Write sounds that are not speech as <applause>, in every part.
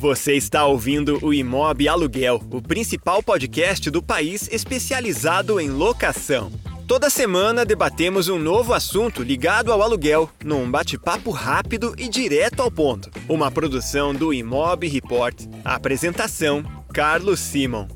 Você está ouvindo o Imob Aluguel, o principal podcast do país especializado em locação. Toda semana debatemos um novo assunto ligado ao aluguel, num bate-papo rápido e direto ao ponto. Uma produção do Imob Report. Apresentação: Carlos Simon.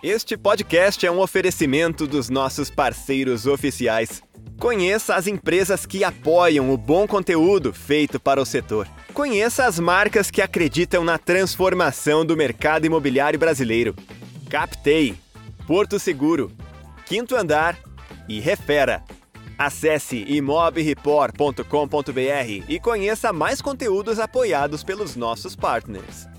Este podcast é um oferecimento dos nossos parceiros oficiais. Conheça as empresas que apoiam o bom conteúdo feito para o setor. Conheça as marcas que acreditam na transformação do mercado imobiliário brasileiro. Captei, Porto Seguro, Quinto Andar e Refera. Acesse imobreport.com.br e conheça mais conteúdos apoiados pelos nossos partners.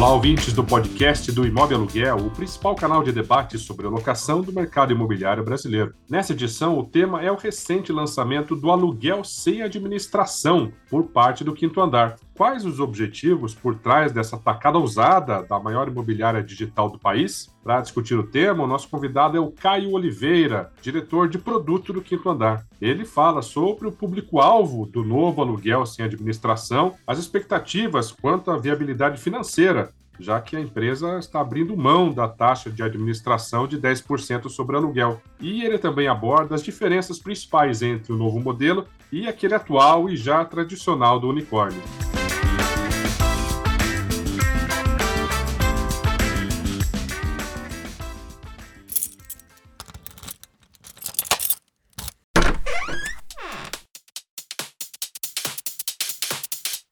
Olá, ouvintes do podcast do Imóvel Aluguel, o principal canal de debate sobre a locação do mercado imobiliário brasileiro. Nessa edição, o tema é o recente lançamento do aluguel sem administração por parte do Quinto Andar. Quais os objetivos por trás dessa tacada ousada da maior imobiliária digital do país? Para discutir o tema, o nosso convidado é o Caio Oliveira, diretor de produto do Quinto Andar. Ele fala sobre o público-alvo do novo aluguel sem administração, as expectativas quanto à viabilidade financeira já que a empresa está abrindo mão da taxa de administração de 10% sobre aluguel. E ele também aborda as diferenças principais entre o novo modelo e aquele atual e já tradicional do unicórnio.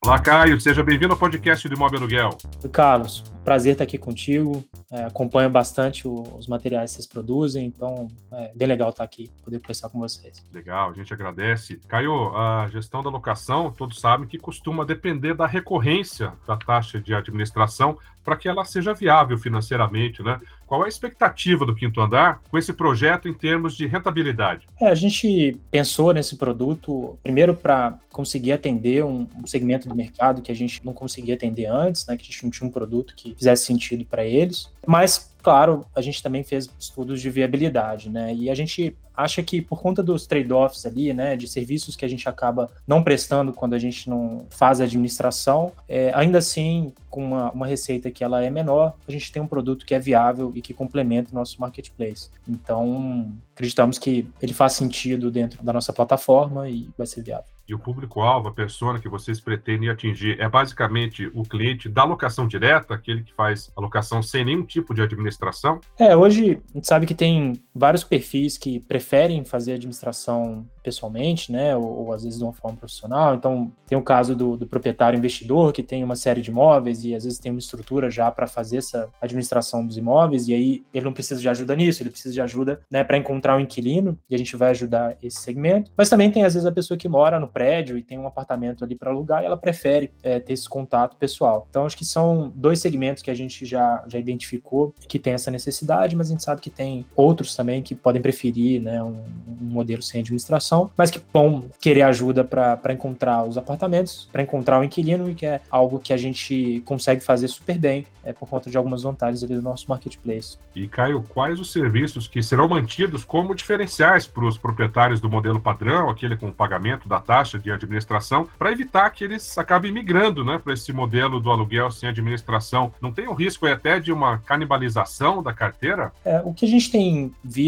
Olá, Caio. Seja bem-vindo ao podcast do Imóvel Aluguel. Carlos, prazer estar aqui contigo. É, acompanho bastante o, os materiais que vocês produzem, então é bem legal estar aqui, poder conversar com vocês. Legal, a gente agradece. Caio, a gestão da locação, todos sabem que costuma depender da recorrência da taxa de administração para que ela seja viável financeiramente, né? Qual é a expectativa do Quinto Andar com esse projeto em termos de rentabilidade? É, a gente pensou nesse produto, primeiro, para conseguir atender um, um, segmento do mercado que a gente não conseguia atender antes, né, que a gente não tinha um produto que fizesse sentido para eles. Mas, claro, a gente também fez estudos de viabilidade, né? E a gente acha que por conta dos trade-offs ali, né, de serviços que a gente acaba não prestando quando a gente não faz a administração, é, ainda assim, com uma, uma, receita que ela é menor, a gente tem um produto que é viável e que complementa o nosso marketplace. Então, acreditamos que ele faz sentido dentro da nossa plataforma e vai ser viável. E o público-alvo, a persona que vocês pretendem atingir, é basicamente o cliente da locação direta, aquele que faz a locação sem nenhum tipo de administração? É, hoje a gente sabe que tem vários perfis que preferem fazer administração pessoalmente, né, ou, ou, às vezes de uma forma profissional. Então, tem o caso do, do, proprietário investidor que tem uma série de imóveis e às vezes tem uma estrutura já para fazer essa administração dos imóveis e aí ele não precisa de ajuda nisso, ele precisa de ajuda, né, para encontrar um inquilino e a gente vai ajudar esse segmento. Mas também tem às vezes a pessoa que mora no prédio e tem um apartamento ali para alugar e ela prefere é, ter esse contato pessoal. Então, acho que são dois segmentos que a gente já já identificou que tem essa necessidade, mas a gente sabe que tem outros também que podem preferir, né, um, um modelo sem administração mas que vão querer ajuda para encontrar os apartamentos, para encontrar o inquilino, e que é algo que a gente consegue fazer super bem é, por conta de algumas vantagens ali do nosso marketplace. E, Caio, quais os serviços que serão mantidos como diferenciais para os proprietários do modelo padrão, aquele com pagamento da taxa de administração, para evitar que eles acabem migrando né, para esse modelo do aluguel sem administração? Não tem o risco até de uma canibalização da carteira? É, o que a gente tem visto,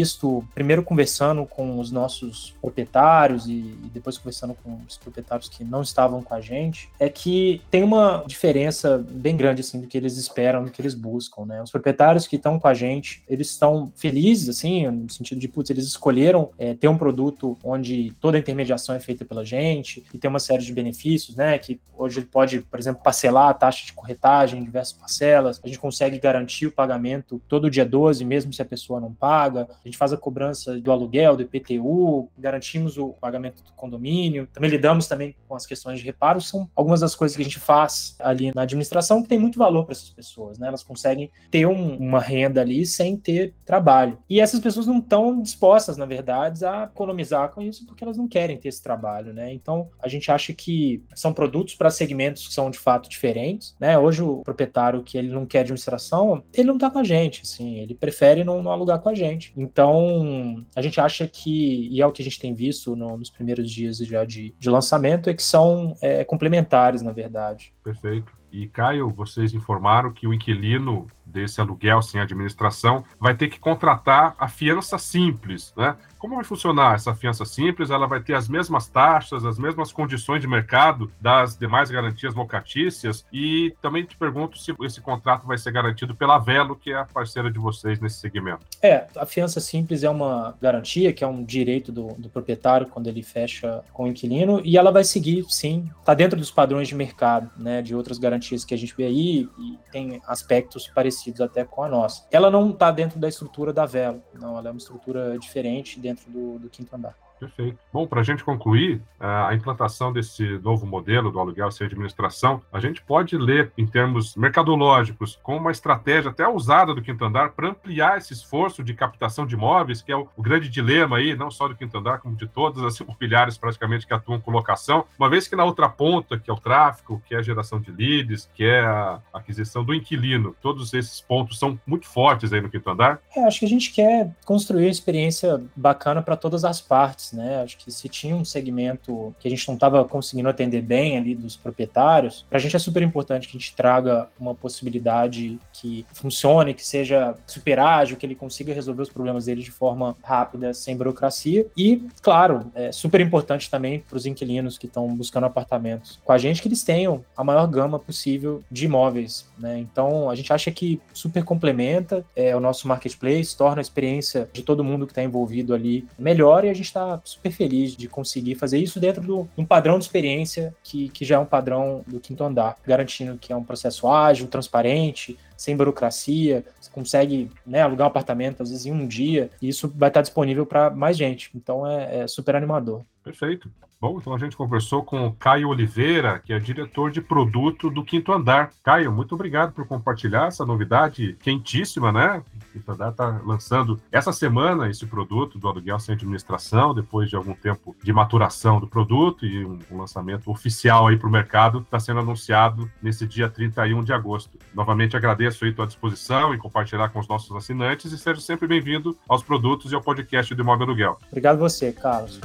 primeiro conversando com os nossos proprietários, proprietários e, e, depois conversando com os proprietários que não estavam com a gente, é que tem uma diferença bem grande assim do que eles esperam, do que eles buscam, né? Os proprietários que estão com a gente, eles estão felizes assim, no sentido de putz, eles escolheram é, ter um produto onde toda a intermediação é feita pela gente e tem uma série de benefícios, né? Que hoje ele pode, por exemplo, parcelar a taxa de corretagem em diversas parcelas, a gente consegue garantir o pagamento todo dia 12, mesmo se a pessoa não paga, a gente faz a cobrança do aluguel, do IPTU, garantimos o pagamento do condomínio, também lidamos também com as questões de reparo, são algumas das coisas que a gente faz ali na administração que tem muito valor para essas pessoas, né? Elas conseguem ter um, uma renda ali sem ter trabalho. E essas pessoas não estão dispostas, na verdade, a economizar com isso porque elas não querem ter esse trabalho, né? Então, a gente acha que são produtos para segmentos que são de fato diferentes, né? Hoje o proprietário que ele não quer administração, ele não está com a gente, assim, ele prefere não, não, alugar com a gente. Então, a gente acha que, e é o que a gente tem visto no, nos primeiros dias já de, de lançamento, é que são é, complementares, na verdade. Perfeito. E Caio, vocês informaram que o inquilino desse aluguel sem administração vai ter que contratar a fiança simples, né? Como vai funcionar essa fiança simples? Ela vai ter as mesmas taxas, as mesmas condições de mercado das demais garantias locatícias? E também te pergunto se esse contrato vai ser garantido pela Velo, que é a parceira de vocês nesse segmento. É, a fiança simples é uma garantia, que é um direito do, do proprietário quando ele fecha com o inquilino, e ela vai seguir, sim, está dentro dos padrões de mercado, né, de outras garantias que a gente vê aí, e tem aspectos parecidos até com a nossa. Ela não está dentro da estrutura da Velo, não, ela é uma estrutura diferente dentro dentro do, do quinto andar. Perfeito. Bom, para a gente concluir, a implantação desse novo modelo do aluguel sem administração, a gente pode ler em termos mercadológicos como uma estratégia até usada do quinto andar para ampliar esse esforço de captação de imóveis, que é o, o, grande dilema aí, não só do quinto andar, como de todas as <laughs> imobiliárias praticamente que atuam com locação, uma vez que na outra ponta, que é o tráfego, que é a geração de leads, que é a aquisição do inquilino, todos esses pontos são muito fortes aí no quinto andar. É, acho que a gente quer construir uma experiência bacana para todas as partes né? Acho que se tinha um segmento que a gente não estava conseguindo atender bem ali dos proprietários, para a gente é super importante que a gente traga uma possibilidade que funcione, que seja super ágil, que ele consiga resolver os problemas dele de forma rápida, sem burocracia. E, claro, é super importante também para os inquilinos que estão buscando apartamentos com a gente que eles tenham a maior gama possível de imóveis, né? Então, a gente acha que super complementa é, o nosso marketplace, torna a experiência de todo mundo que está envolvido ali melhor e a gente está super feliz de conseguir fazer isso dentro de um padrão de experiência que, que já é um padrão do quinto andar, garantindo que é um processo ágil, transparente, sem burocracia, você consegue né, alugar um apartamento às vezes em um dia, e isso vai estar disponível para mais gente. Então é, é super animador. Perfeito. Bom, então a gente conversou com o Caio Oliveira, que é diretor de produto do Quinto Andar. Caio, muito obrigado por compartilhar essa novidade quentíssima, né? O Quinto Andar está lançando essa semana esse produto do aluguel sem administração, depois de algum tempo de maturação do produto e um, lançamento oficial aí para o mercado, está sendo anunciado nesse dia 31 de agosto. Novamente agradeço aí a tua disposição em compartilhar com os nossos assinantes e seja sempre bem-vindo aos produtos e ao podcast do Imóvel Aluguel. Obrigado você, Carlos.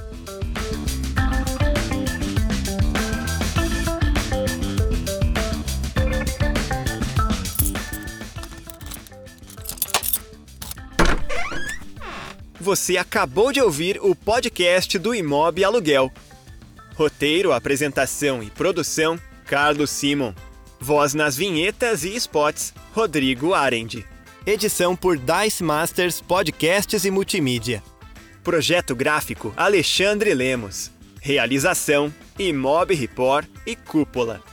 Você acabou de ouvir o podcast do Imob Aluguel. Roteiro, apresentação e produção: Carlos Simon. Voz nas vinhetas e spots: Rodrigo Arendi. Edição por Dice Masters Podcasts e Multimídia. Projeto gráfico: Alexandre Lemos. Realização: Imob Report e Cúpula.